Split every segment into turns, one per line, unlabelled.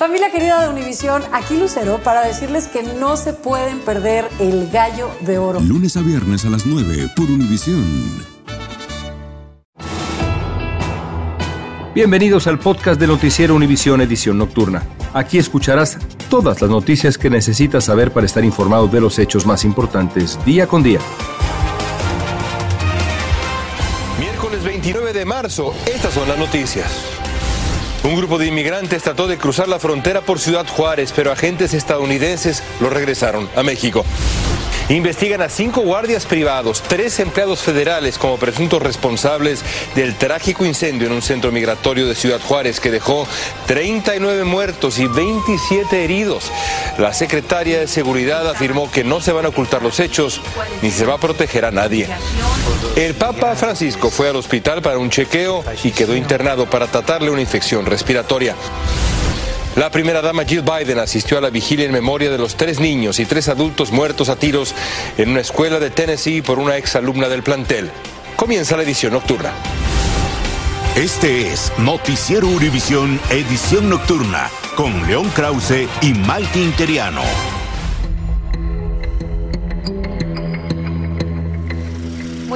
Familia querida de Univisión, aquí Lucero para decirles que no se pueden perder el gallo de oro.
Lunes a viernes a las 9 por Univisión.
Bienvenidos al podcast de Noticiero Univisión Edición Nocturna. Aquí escucharás todas las noticias que necesitas saber para estar informado de los hechos más importantes día con día.
Miércoles 29 de marzo, estas son las noticias. Un grupo de inmigrantes trató de cruzar la frontera por Ciudad Juárez, pero agentes estadounidenses lo regresaron a México. Investigan a cinco guardias privados, tres empleados federales como presuntos responsables del trágico incendio en un centro migratorio de Ciudad Juárez que dejó 39 muertos y 27 heridos. La secretaria de Seguridad afirmó que no se van a ocultar los hechos ni se va a proteger a nadie. El Papa Francisco fue al hospital para un chequeo y quedó internado para tratarle una infección respiratoria. La primera dama Jill Biden asistió a la vigilia en memoria de los tres niños y tres adultos muertos a tiros en una escuela de Tennessee por una exalumna del plantel. Comienza la edición nocturna.
Este es Noticiero Univisión Edición Nocturna con León Krause y Malky Interiano.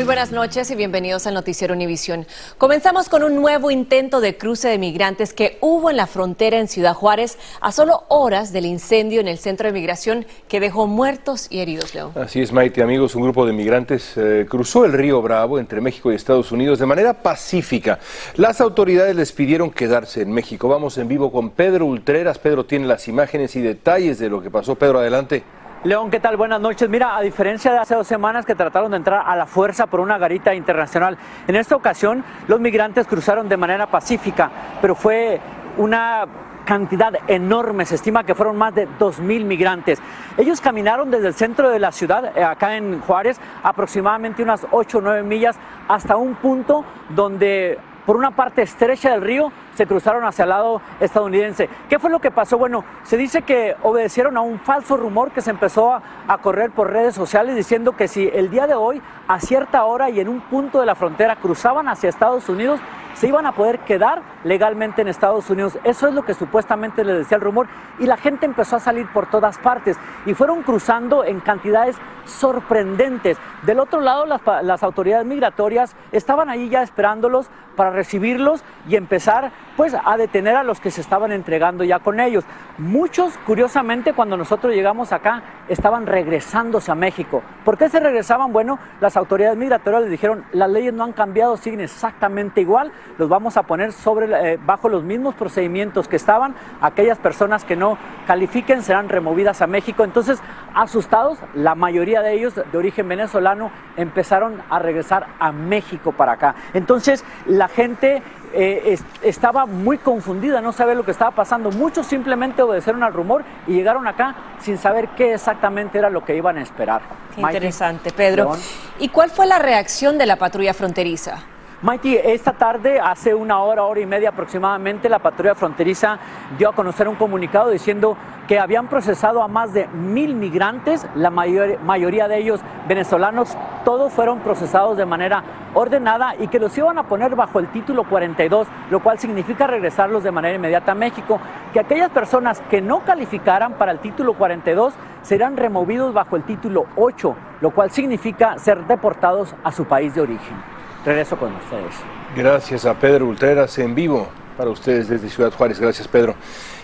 Buenas noches y bienvenidos al Noticiero Univisión. Comenzamos con un nuevo intento de cruce de migrantes que hubo en la frontera en Ciudad Juárez a solo horas del incendio en el centro de migración que dejó muertos y heridos, León.
Así es, Maite, amigos. Un grupo de migrantes eh, cruzó el río Bravo entre México y Estados Unidos de manera pacífica. Las autoridades les pidieron quedarse en México. Vamos en vivo con Pedro Ultreras. Pedro tiene las imágenes y detalles de lo que pasó. Pedro, adelante.
León, ¿qué tal? Buenas noches. Mira, a diferencia de hace dos semanas que trataron de entrar a la fuerza por una garita internacional, en esta ocasión los migrantes cruzaron de manera pacífica, pero fue una cantidad enorme, se estima que fueron más de 2.000 migrantes. Ellos caminaron desde el centro de la ciudad, eh, acá en Juárez, aproximadamente unas 8 o 9 millas, hasta un punto donde por una parte estrecha del río se cruzaron hacia el lado estadounidense. ¿Qué fue lo que pasó? Bueno, se dice que obedecieron a un falso rumor que se empezó a, correr por redes sociales diciendo que si el día de hoy, a cierta hora y en un punto de la frontera, cruzaban hacia Estados Unidos, se iban a poder quedar legalmente en Estados Unidos. Eso es lo que supuestamente le decía el rumor y la gente empezó a salir por todas partes y fueron cruzando en cantidades sorprendentes. Del otro lado, las, las autoridades migratorias estaban ahí ya esperándolos para recibirlos y empezar pues a detener a los que se estaban entregando ya con ellos. Muchos, curiosamente, cuando nosotros llegamos acá, estaban regresándose a México. ¿Por qué se regresaban? Bueno, las autoridades migratorias les dijeron, las leyes no han cambiado, siguen exactamente igual, los vamos a poner sobre, eh, bajo los mismos procedimientos que estaban, aquellas personas que no califiquen serán removidas a México. Entonces, asustados, la mayoría de ellos de origen venezolano empezaron a regresar a México para acá. Entonces, la gente eh, es, estaba muy confundida, no sabía lo que estaba pasando. Muchos simplemente obedecieron al rumor y llegaron acá sin saber qué exactamente era lo que iban a esperar.
Qué interesante, Pedro. ¿Y cuál fue la reacción de la patrulla fronteriza?
Mikey, esta tarde, hace una hora, hora y media aproximadamente, la patrulla fronteriza dio a conocer un comunicado diciendo que habían procesado a más de mil migrantes, la mayor, mayoría de ellos venezolanos, todos fueron procesados de manera ordenada y que los iban a poner bajo el título 42, lo cual significa regresarlos de manera inmediata a México, que aquellas personas que no calificaran para el título 42 serán removidos bajo el título 8, lo cual significa ser deportados a su país de origen. Regreso con ustedes.
Gracias a Pedro Ultreras en vivo para ustedes desde Ciudad Juárez. Gracias, Pedro.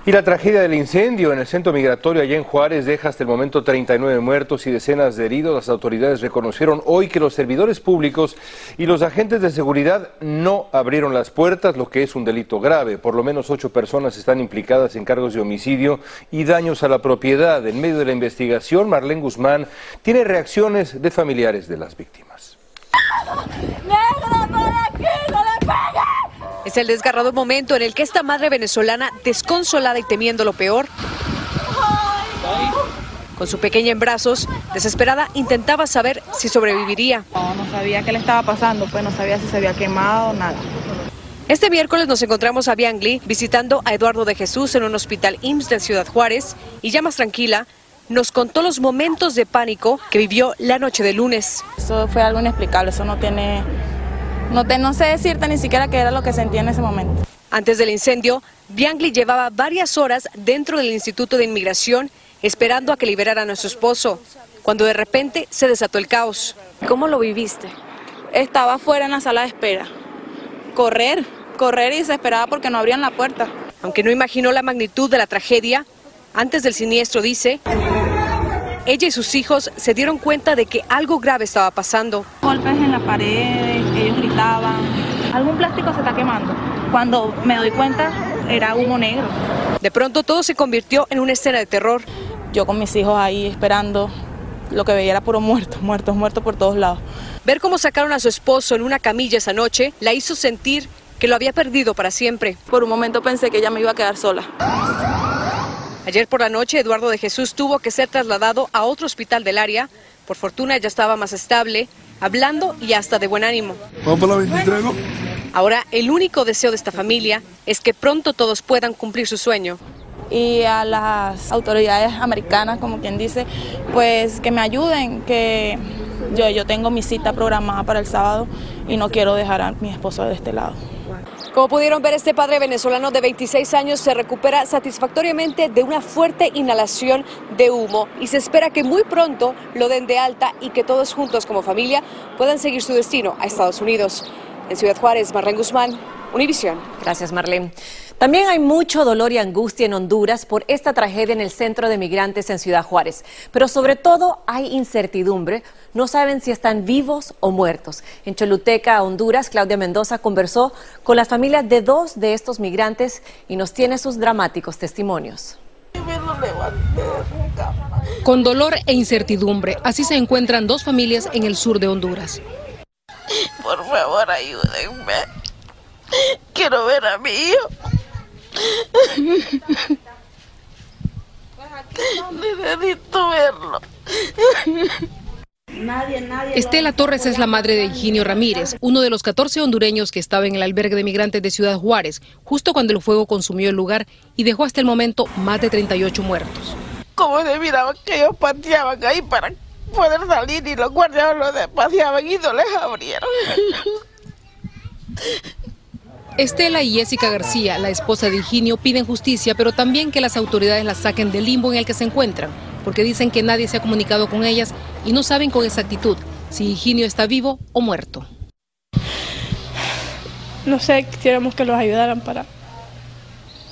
Y la tragedia del incendio en el centro migratorio allá en Juárez deja hasta el momento 39 muertos y decenas de heridos. Las autoridades reconocieron hoy que los servidores públicos y los agentes de seguridad no abrieron las puertas, lo que es un delito grave. Por lo menos ocho personas están implicadas en cargos de homicidio y daños a la propiedad. En medio de la investigación, Marlene Guzmán tiene reacciones de familiares de las víctimas.
¡Negro, ¡No le! Es el desgarrador momento en el que esta madre venezolana, desconsolada y temiendo lo peor, con su pequeña en brazos, desesperada, intentaba saber si sobreviviría.
No, no sabía qué le estaba pasando, pues no sabía si se había quemado, nada.
Este miércoles nos encontramos a Biangli visitando a Eduardo de Jesús en un hospital IMSS de Ciudad Juárez y ya más tranquila, nos contó los momentos de pánico que vivió la noche de lunes.
Eso fue algo inexplicable, eso no tiene, no, te, no sé decirte ni siquiera qué era lo que sentía en ese momento.
Antes del incendio, Biangli llevaba varias horas dentro del Instituto de Inmigración esperando a que liberaran a su esposo, cuando de repente se desató el caos. ¿Cómo lo viviste?
Estaba fuera en la sala de espera. Correr, correr y desesperada porque no abrían la puerta.
Aunque no imaginó la magnitud de la tragedia, antes del siniestro dice, ella y sus hijos se dieron cuenta de que algo grave estaba pasando.
Golpes en la pared, algún plástico se está quemando. Cuando me doy cuenta, era humo negro.
De pronto todo se convirtió en una escena de terror.
Yo con mis hijos ahí esperando, lo que veía era puro muertos, muertos, muertos por todos lados.
Ver cómo sacaron a su esposo en una camilla esa noche la hizo sentir que lo había perdido para siempre.
Por un momento pensé que ella me iba a quedar sola.
Ayer por la noche, Eduardo de Jesús tuvo que ser trasladado a otro hospital del área. Por fortuna ya estaba más estable, hablando y hasta de buen ánimo.
Vamos para la 23, ¿no?
Ahora, el único deseo de esta familia es que pronto todos puedan cumplir su sueño.
Y a las autoridades americanas, como quien dice, pues que me ayuden, que yo, yo tengo mi cita programada para el sábado y no quiero dejar a mi esposo de este lado.
Como pudieron ver, este padre venezolano de 26 años se recupera satisfactoriamente de una fuerte inhalación de humo y se espera que muy pronto lo den de alta y que todos juntos como familia puedan seguir su destino a Estados Unidos. En Ciudad Juárez, Marlene Guzmán, Univisión.
Gracias, Marlene. También hay mucho dolor y angustia en Honduras por esta tragedia en el centro de migrantes en Ciudad Juárez. Pero sobre todo hay incertidumbre. No saben si están vivos o muertos. En Choluteca, Honduras, Claudia Mendoza conversó con las familias de dos de estos migrantes y nos tiene sus dramáticos testimonios.
Con dolor e incertidumbre, así se encuentran dos familias en el sur de Honduras.
Por favor, ayúdenme. Quiero ver a mi hijo. Necesito verlo.
Estela Torres es la madre de Higinio Ramírez, uno de los 14 hondureños que estaba en el albergue de migrantes de Ciudad Juárez, justo cuando el fuego consumió el lugar y dejó hasta el momento más de 38 muertos.
Como se miraba que ellos pateaban ahí para poder salir y los guardias los paseaban y no les abrieron.
Estela y Jessica García, la esposa de Higinio, piden justicia, pero también que las autoridades las saquen del limbo en el que se encuentran, porque dicen que nadie se ha comunicado con ellas y no saben con exactitud si Higinio está vivo o muerto.
No sé, quisiéramos que los ayudaran para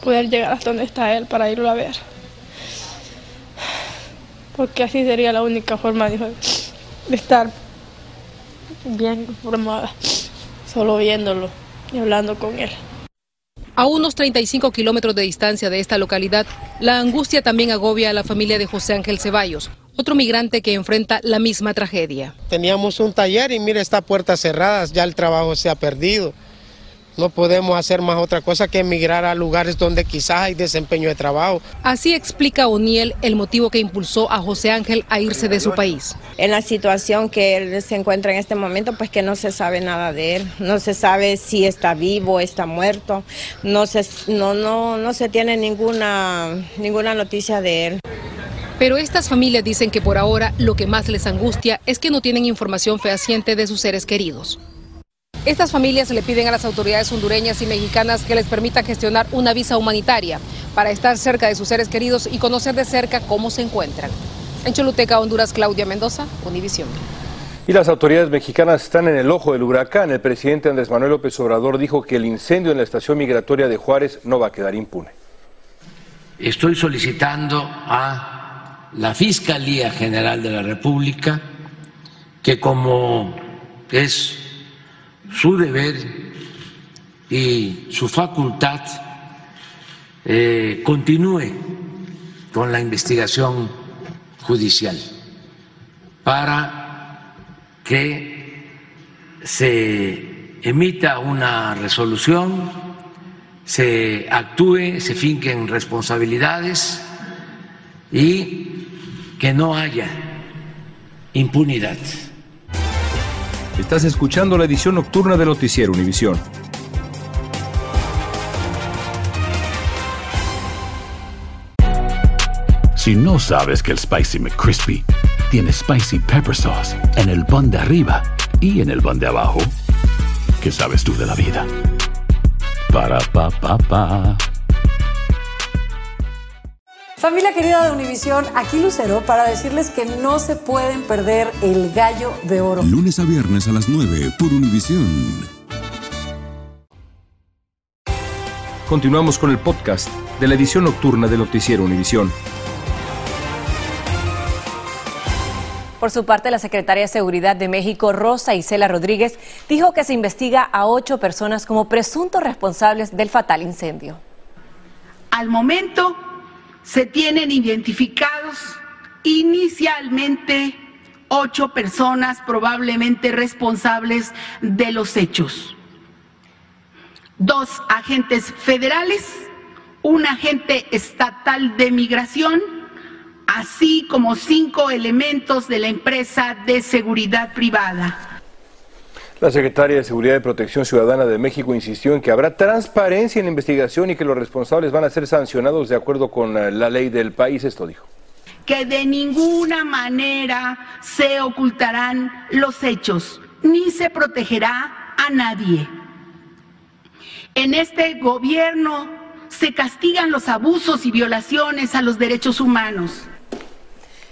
poder llegar hasta donde está él, para irlo a ver. Porque así sería la única forma de estar bien formada, solo viéndolo y hablando con él.
A unos 35 kilómetros de distancia de esta localidad, la angustia también agobia a la familia de José Ángel Ceballos, otro migrante que enfrenta la misma tragedia.
Teníamos un taller y mire, está puertas cerradas, ya el trabajo se ha perdido. No podemos hacer más otra cosa que emigrar a lugares donde quizás hay desempeño de trabajo.
Así explica O'Neill el motivo que impulsó a José Ángel a irse de su país.
En la situación que él se encuentra en este momento, pues que no se sabe nada de él. No se sabe si está vivo, está muerto. No se, no, no, no se tiene ninguna, ninguna noticia de él.
Pero estas familias dicen que por ahora lo que más les angustia es que no tienen información fehaciente de sus seres queridos. Estas familias le piden a las autoridades hondureñas y mexicanas que les permitan gestionar una visa humanitaria para estar cerca de sus seres queridos y conocer de cerca cómo se encuentran. En Choluteca, Honduras, Claudia Mendoza, Univisión.
Y las autoridades mexicanas están en el ojo del huracán. El presidente Andrés Manuel López Obrador dijo que el incendio en la estación migratoria de Juárez no va a quedar impune.
Estoy solicitando a la Fiscalía General de la República que como es su deber y su facultad eh, continúe con la investigación judicial para que se emita una resolución, se actúe, se finquen responsabilidades y que no haya impunidad.
Estás escuchando la edición nocturna de Noticiero Univisión.
Si no sabes que el Spicy McCrispy tiene Spicy Pepper Sauce en el pan de arriba y en el pan de abajo, ¿qué sabes tú de la vida? Para, pa, pa, pa.
Familia querida de Univisión, aquí Lucero para decirles que no se pueden perder el gallo de oro.
Lunes a viernes a las 9 por Univisión.
Continuamos con el podcast de la edición nocturna de Noticiero Univisión.
Por su parte, la secretaria de Seguridad de México, Rosa Isela Rodríguez, dijo que se investiga a ocho personas como presuntos responsables del fatal incendio.
Al momento se tienen identificados inicialmente ocho personas probablemente responsables de los hechos. Dos agentes federales, un agente estatal de migración, así como cinco elementos de la empresa de seguridad privada.
La secretaria de Seguridad y Protección Ciudadana de México insistió en que habrá transparencia en la investigación y que los responsables van a ser sancionados de acuerdo con eh, la ley del país. Esto dijo.
Que de ninguna manera se ocultarán los hechos, ni se protegerá a nadie. En este gobierno se castigan los abusos y violaciones a los derechos humanos.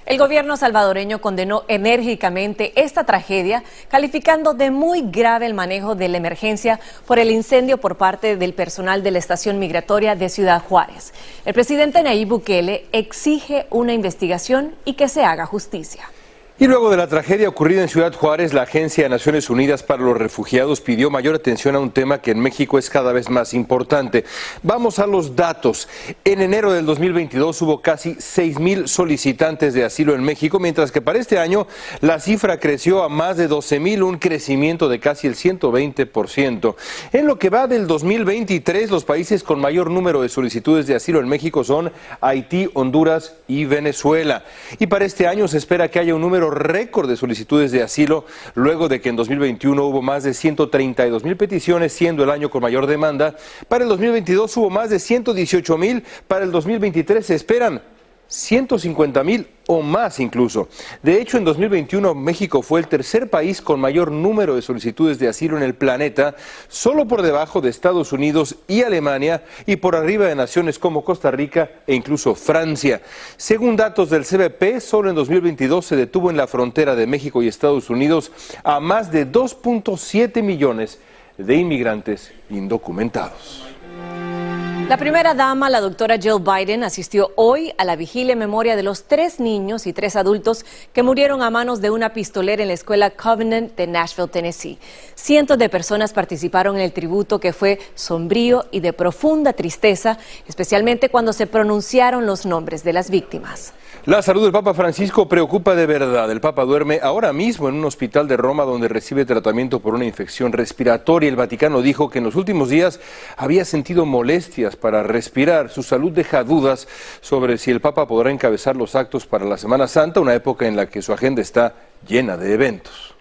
El gobierno salvadoreño condenó enérgicamente esta tragedia, calificando de muy grave el manejo de la emergencia por el incendio por parte del personal de la estación migratoria de Ciudad Juárez. El presidente Nayib Bukele exige una investigación y que se haga justicia.
Y luego de la tragedia ocurrida en Ciudad Juárez, la Agencia de Naciones Unidas para los Refugiados pidió mayor atención a un tema que en México es cada vez más importante. Vamos a los datos. En enero del 2022 hubo casi 6 mil solicitantes de asilo en México, mientras que para este año la cifra creció a más de 12 mil, un crecimiento de casi el 120%. En lo que va del 2023, los países con mayor número de solicitudes de asilo en México son Haití, Honduras y Venezuela. Y para este año se espera que haya un número récord de solicitudes de asilo luego de que en 2021 hubo más de 132 mil peticiones, siendo el año con mayor demanda. Para el 2022 hubo más de 118 mil, para el 2023 se esperan 150 mil o más incluso. De hecho, en 2021 México fue el tercer país con mayor número de solicitudes de asilo en el planeta, solo por debajo de Estados Unidos y Alemania y por arriba de naciones como Costa Rica e incluso Francia. Según datos del CBP, solo en 2022 se detuvo en la frontera de México y Estados Unidos a más de 2.7 millones de inmigrantes indocumentados.
La primera dama, la doctora Jill Biden, asistió hoy a la vigilia en memoria de los tres niños y tres adultos que murieron a manos de una pistolera en la escuela Covenant de Nashville, Tennessee. Cientos de personas participaron en el tributo que fue sombrío y de profunda tristeza, especialmente cuando se pronunciaron los nombres de las víctimas.
La salud del Papa Francisco preocupa de verdad. El Papa duerme ahora mismo en un hospital de Roma donde recibe tratamiento por una infección respiratoria. El Vaticano dijo que en los últimos días había sentido molestias para respirar. Su salud deja dudas sobre si el Papa podrá encabezar los actos para la Semana Santa, una época en la que su agenda está llena de eventos.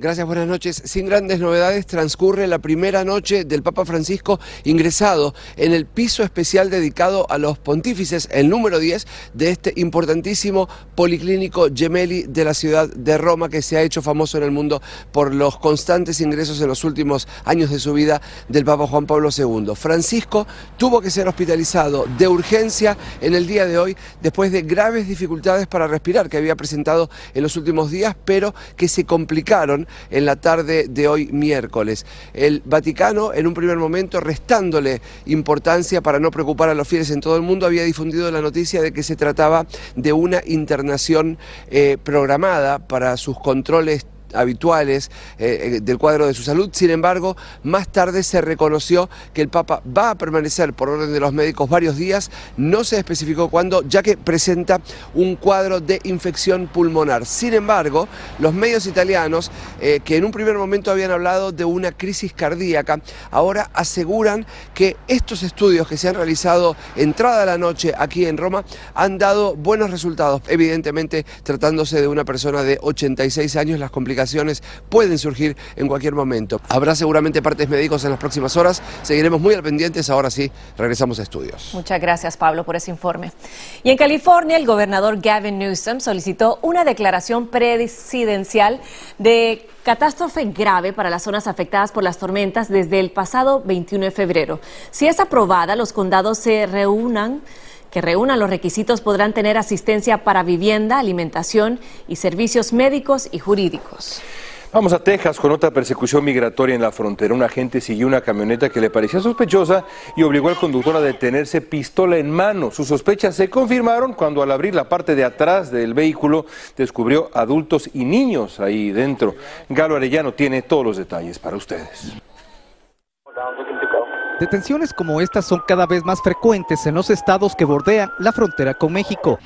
Gracias, buenas noches. Sin grandes novedades, transcurre la primera noche del Papa Francisco ingresado en el piso especial dedicado a los pontífices, el número 10 de este importantísimo policlínico Gemelli de la ciudad de Roma, que se ha hecho famoso en el mundo por los constantes ingresos en los últimos años de su vida del Papa Juan Pablo II. Francisco tuvo que ser hospitalizado de urgencia en el día de hoy después de graves dificultades para respirar que había presentado en los últimos días, pero que se complicaron en la tarde de hoy miércoles. El Vaticano, en un primer momento, restándole importancia para no preocupar a los fieles en todo el mundo, había difundido la noticia de que se trataba de una internación eh, programada para sus controles habituales eh, eh, del cuadro de su salud. Sin embargo, más tarde se reconoció que el Papa va a permanecer por orden de los médicos varios días. No se especificó cuándo, ya que presenta un cuadro de infección pulmonar. Sin embargo, los medios italianos, eh, que en un primer momento habían hablado de una crisis cardíaca, ahora aseguran que estos estudios que se han realizado entrada la noche aquí en Roma han dado buenos resultados. Evidentemente, tratándose de una persona de 86 años, las complicaciones pueden surgir en cualquier momento. Habrá seguramente partes médicos en las próximas horas. Seguiremos muy al pendientes. Ahora sí, regresamos a estudios.
Muchas gracias, Pablo, por ese informe. Y en California, el gobernador Gavin Newsom solicitó una declaración presidencial de catástrofe grave para las zonas afectadas por las tormentas desde el pasado 21 de febrero. Si es aprobada, los condados se reúnan que reúnan los requisitos podrán tener asistencia para vivienda, alimentación y servicios médicos y jurídicos.
Vamos a Texas con otra persecución migratoria en la frontera. Un agente siguió una camioneta que le parecía sospechosa y obligó al conductor a detenerse pistola en mano. Sus sospechas se confirmaron cuando al abrir la parte de atrás del vehículo descubrió adultos y niños ahí dentro. Galo Arellano tiene todos los detalles para ustedes.
Detenciones como estas son cada vez más frecuentes en los estados que bordean la frontera con México.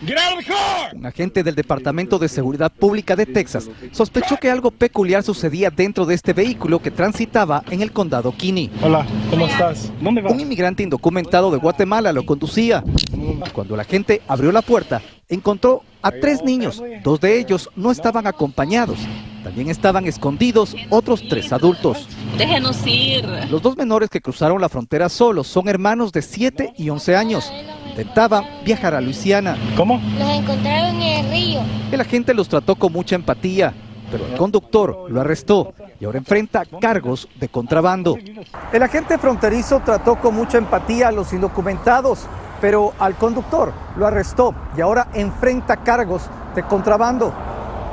Un agente del Departamento de Seguridad Pública de Texas sospechó que algo peculiar sucedía dentro de este vehículo que transitaba en el condado Kinney.
Hola, ¿cómo estás?
Un inmigrante indocumentado de Guatemala lo conducía. Cuando la gente abrió la puerta, encontró a tres niños. Dos de ellos no estaban acompañados. También estaban escondidos otros tres adultos.
Déjenos ir.
Los dos menores que cruzaron la frontera solos son hermanos de 7 y 11 años. Intentaban viajar a Luisiana.
¿Cómo?
Los encontraron en el río.
El agente los trató con mucha empatía, pero el conductor lo arrestó y ahora enfrenta cargos de contrabando. El agente fronterizo trató con mucha empatía a los indocumentados, pero al conductor lo arrestó y ahora enfrenta cargos de contrabando.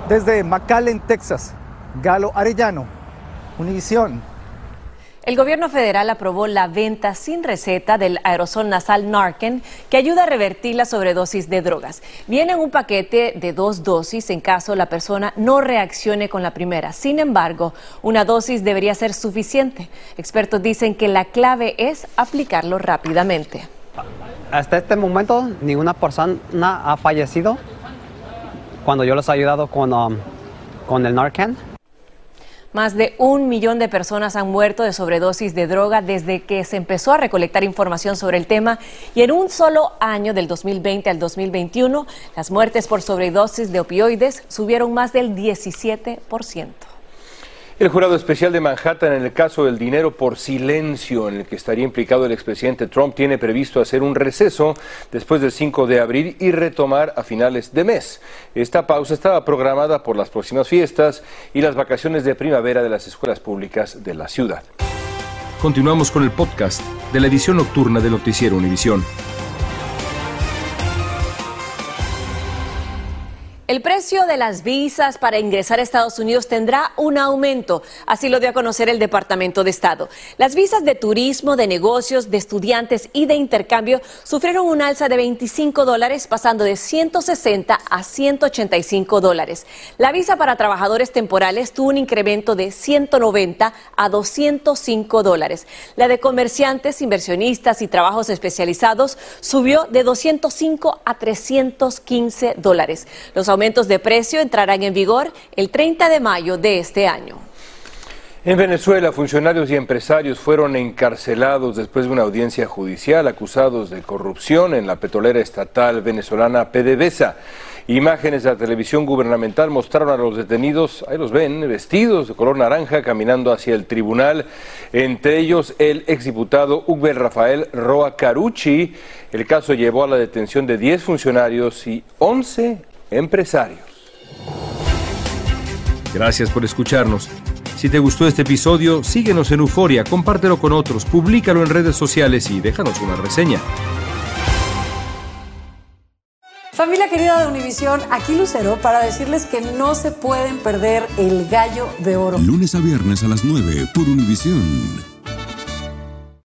Desde McAllen, Texas, Galo Arellano, Univisión.
El gobierno federal aprobó la venta sin receta del aerosol nasal Narcan que ayuda a revertir la sobredosis de drogas. Viene en un paquete de dos dosis en caso la persona no reaccione con la primera. Sin embargo, una dosis debería ser suficiente. Expertos dicen que la clave es aplicarlo rápidamente.
Hasta este momento, ninguna persona ha fallecido cuando yo los he ayudado con, um, con el Narcan.
Más de un millón de personas han muerto de sobredosis de droga desde que se empezó a recolectar información sobre el tema y en un solo año, del 2020 al 2021, las muertes por sobredosis de opioides subieron más del 17%.
El jurado especial de Manhattan en el caso del dinero por silencio en el que estaría implicado el expresidente Trump tiene previsto hacer un receso después del 5 de abril y retomar a finales de mes. Esta pausa estaba programada por las próximas fiestas y las vacaciones de primavera de las escuelas públicas de la ciudad.
Continuamos con el podcast de la edición nocturna de Noticiero Univisión.
El precio de las visas para ingresar a Estados Unidos tendrá un aumento, así lo dio a conocer el Departamento de Estado. Las visas de turismo, de negocios, de estudiantes y de intercambio sufrieron un alza de 25 dólares, pasando de 160 a 185 dólares. La visa para trabajadores temporales tuvo un incremento de 190 a 205 dólares. La de comerciantes, inversionistas y trabajos especializados subió de 205 a 315 dólares. Los de precio entrarán en vigor el 30 de mayo de este año.
En Venezuela, funcionarios y empresarios fueron encarcelados después de una audiencia judicial acusados de corrupción en la petrolera estatal venezolana PDVSA. Imágenes de la televisión gubernamental mostraron a los detenidos, ahí los ven, vestidos de color naranja, caminando hacia el tribunal, entre ellos el exdiputado Ugbel Rafael Roa Carucci. El caso llevó a la detención de 10 funcionarios y 11 empresarios.
Gracias por escucharnos. Si te gustó este episodio, síguenos en Euforia, compártelo con otros, públicalo en redes sociales y déjanos una reseña.
Familia querida de Univisión, aquí Lucero para decirles que no se pueden perder el gallo de oro.
Lunes a viernes a las 9 por Univisión.